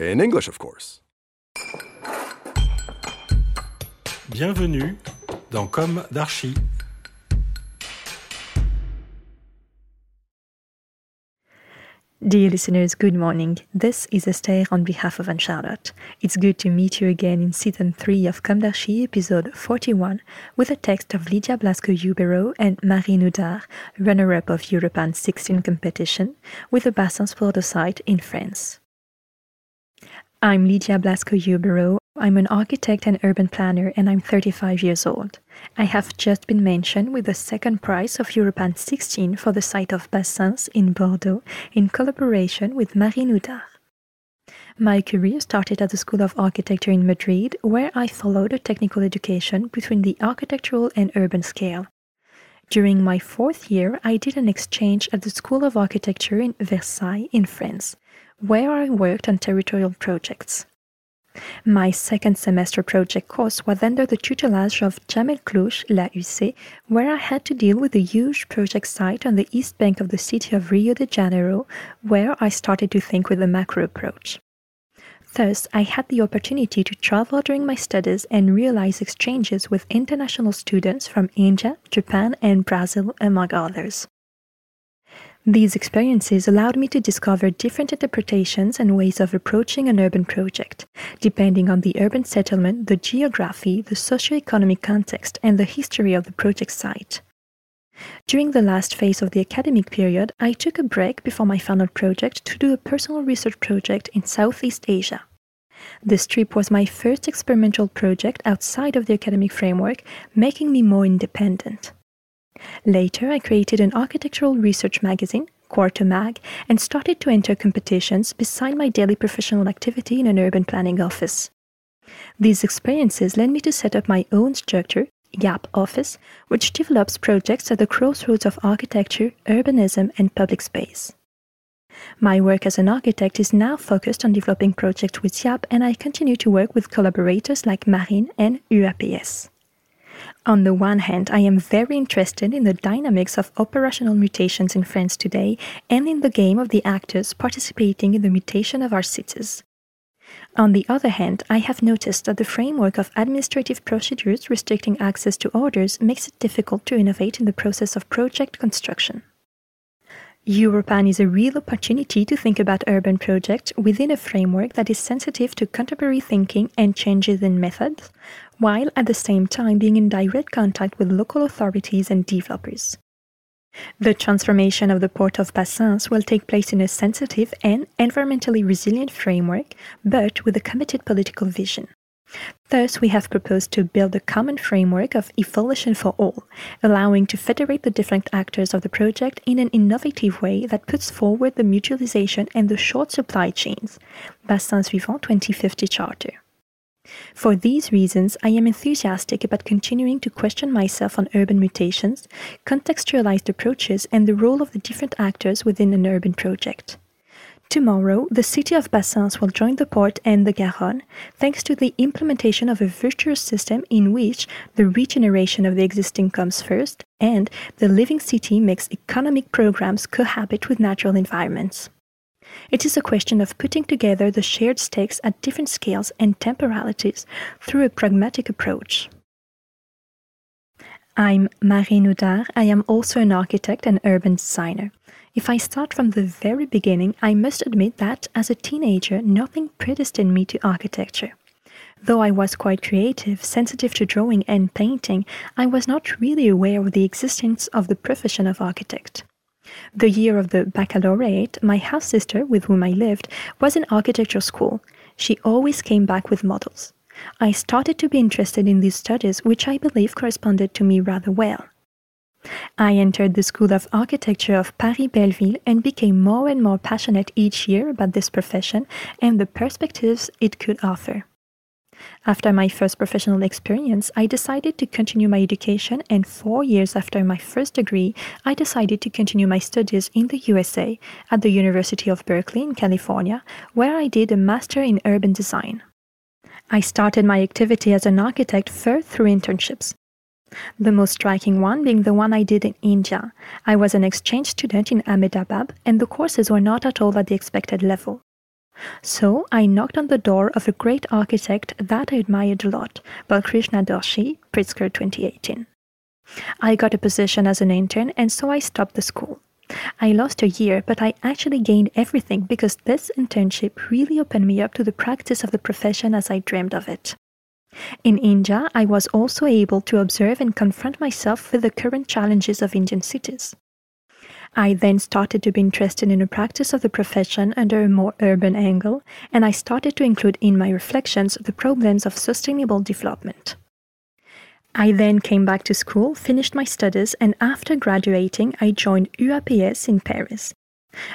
In English, of course. Bienvenue dans Com d'Archi. Dear listeners, good morning. This is Esther on behalf of Anne Charlotte. It's good to meet you again in season 3 of Com d'Archi, episode 41, with a text of Lydia Blasco-Yubero and Marine Oudard, runner-up of Europan 16 competition, with a Bassens port site in France. I'm Lydia Blasco-Yubero. I'm an architect and urban planner, and I'm 35 years old. I have just been mentioned with the second prize of Europan 16 for the site of Bassens in Bordeaux in collaboration with Marine Oudard. My career started at the School of Architecture in Madrid, where I followed a technical education between the architectural and urban scale. During my fourth year, I did an exchange at the School of Architecture in Versailles, in France, where I worked on territorial projects. My second semester project course was under the tutelage of Djamel Klouche, La UC, where I had to deal with a huge project site on the east bank of the city of Rio de Janeiro, where I started to think with a macro approach. Thus, I had the opportunity to travel during my studies and realize exchanges with international students from India, Japan, and Brazil, among others. These experiences allowed me to discover different interpretations and ways of approaching an urban project, depending on the urban settlement, the geography, the socio-economic context, and the history of the project site. During the last phase of the academic period, I took a break before my final project to do a personal research project in Southeast Asia. This trip was my first experimental project outside of the academic framework, making me more independent. Later, I created an architectural research magazine, Quarter Mag, and started to enter competitions beside my daily professional activity in an urban planning office. These experiences led me to set up my own structure, YAP Office, which develops projects at the crossroads of architecture, urbanism, and public space. My work as an architect is now focused on developing projects with YAP, and I continue to work with collaborators like Marine and UAPS. On the one hand, I am very interested in the dynamics of operational mutations in France today and in the game of the actors participating in the mutation of our cities. On the other hand, I have noticed that the framework of administrative procedures restricting access to orders makes it difficult to innovate in the process of project construction. Europan is a real opportunity to think about urban projects within a framework that is sensitive to contemporary thinking and changes in methods, while at the same time being in direct contact with local authorities and developers. The transformation of the port of Bassens will take place in a sensitive and environmentally resilient framework, but with a committed political vision. Thus, we have proposed to build a common framework of evolution for all, allowing to federate the different actors of the project in an innovative way that puts forward the mutualization and the short supply chains. Bassens Vivant 2050 Charter. For these reasons, I am enthusiastic about continuing to question myself on urban mutations, contextualized approaches, and the role of the different actors within an urban project. Tomorrow, the city of Bassens will join the port and the Garonne, thanks to the implementation of a virtuous system in which the regeneration of the existing comes first and the living city makes economic programs cohabit with natural environments. It is a question of putting together the shared stakes at different scales and temporalities through a pragmatic approach. I'm Marine Oudard. I am also an architect and urban designer. If I start from the very beginning, I must admit that, as a teenager, nothing predestined me to architecture. Though I was quite creative, sensitive to drawing and painting, I was not really aware of the existence of the profession of architect. The year of the baccalaureate, my house sister, with whom I lived, was in architecture school. She always came back with models. I started to be interested in these studies, which I believe corresponded to me rather well. I entered the School of Architecture of Paris Belleville and became more and more passionate each year about this profession and the perspectives it could offer. After my first professional experience, I decided to continue my education, and four years after my first degree, I decided to continue my studies in the USA at the University of Berkeley in California, where I did a Master in Urban Design. I started my activity as an architect first through internships. The most striking one being the one I did in India. I was an exchange student in Ahmedabad, and the courses were not at all at the expected level. So I knocked on the door of a great architect that I admired a lot, Balkrishna Doshi, Pritzker 2018. I got a position as an intern, and so I stopped the school. I lost a year, but I actually gained everything because this internship really opened me up to the practice of the profession as I dreamed of it. In India, I was also able to observe and confront myself with the current challenges of Indian cities. I then started to be interested in the practice of the profession under a more urban angle, and I started to include in my reflections the problems of sustainable development. I then came back to school, finished my studies, and after graduating, I joined UAPS in Paris,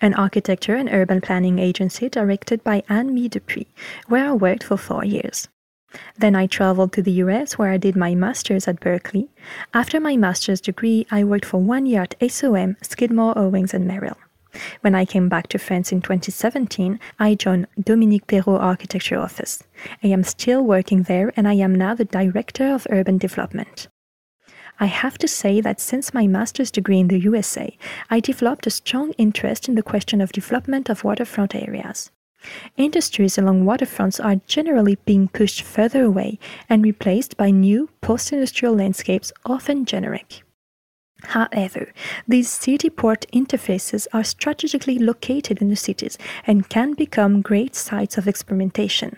an architecture and urban planning agency directed by Anne-Mie Depuydt, where I worked for four years. Then I traveled to the US where I did my master's at Berkeley. After my master's degree, I worked for one year at SOM, Skidmore, Owings and Merrill. When I came back to France in 2017, I joined Dominique Perrault Architecture Office. I am still working there and I am now the Director of Urban Development. I have to say that since my master's degree in the USA, I developed a strong interest in the question of development of waterfront areas. Industries along waterfronts are generally being pushed further away and replaced by new post industrial landscapes, often generic. However, these city port interfaces are strategically located in the cities and can become great sites of experimentation.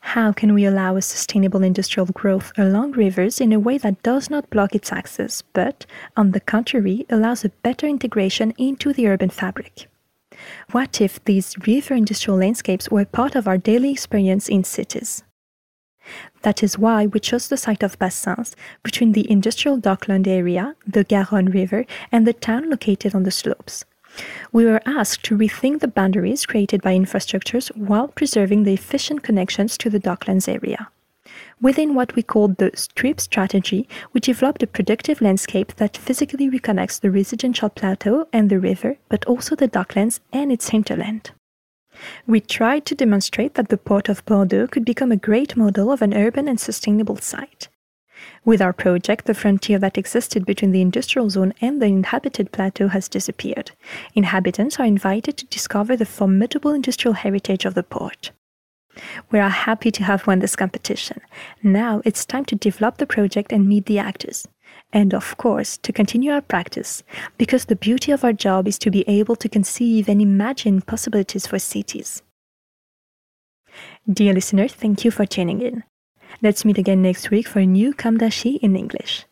How can we allow a sustainable industrial growth along rivers in a way that does not block its access, but, on the contrary, allows a better integration into the urban fabric? What if these river industrial landscapes were part of our daily experience in cities? That is why we chose the site of Bassens, between the industrial dockland area, the Garonne River, and the town located on the slopes. We were asked to rethink the boundaries created by infrastructures while preserving the efficient connections to the docklands area. Within what we called the strip strategy, we developed a productive landscape that physically reconnects the residential plateau and the river, but also the docklands and its hinterland. We tried to demonstrate that the port of Bordeaux could become a great model of an urban and sustainable site. With our project, the frontier that existed between the industrial zone and the inhabited plateau has disappeared. Inhabitants are invited to discover the formidable industrial heritage of the port. We are happy to have won this competition. Now it's time to develop the project and meet the actors. And of course, to continue our practice, because the beauty of our job is to be able to conceive and imagine possibilities for cities. Dear listener, thank you for tuning in. Let's meet again next week for a new Com d'Archi in English.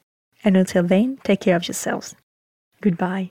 And until then, take care of yourselves. Goodbye.